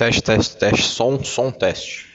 Teste, teste, teste, som, som, teste.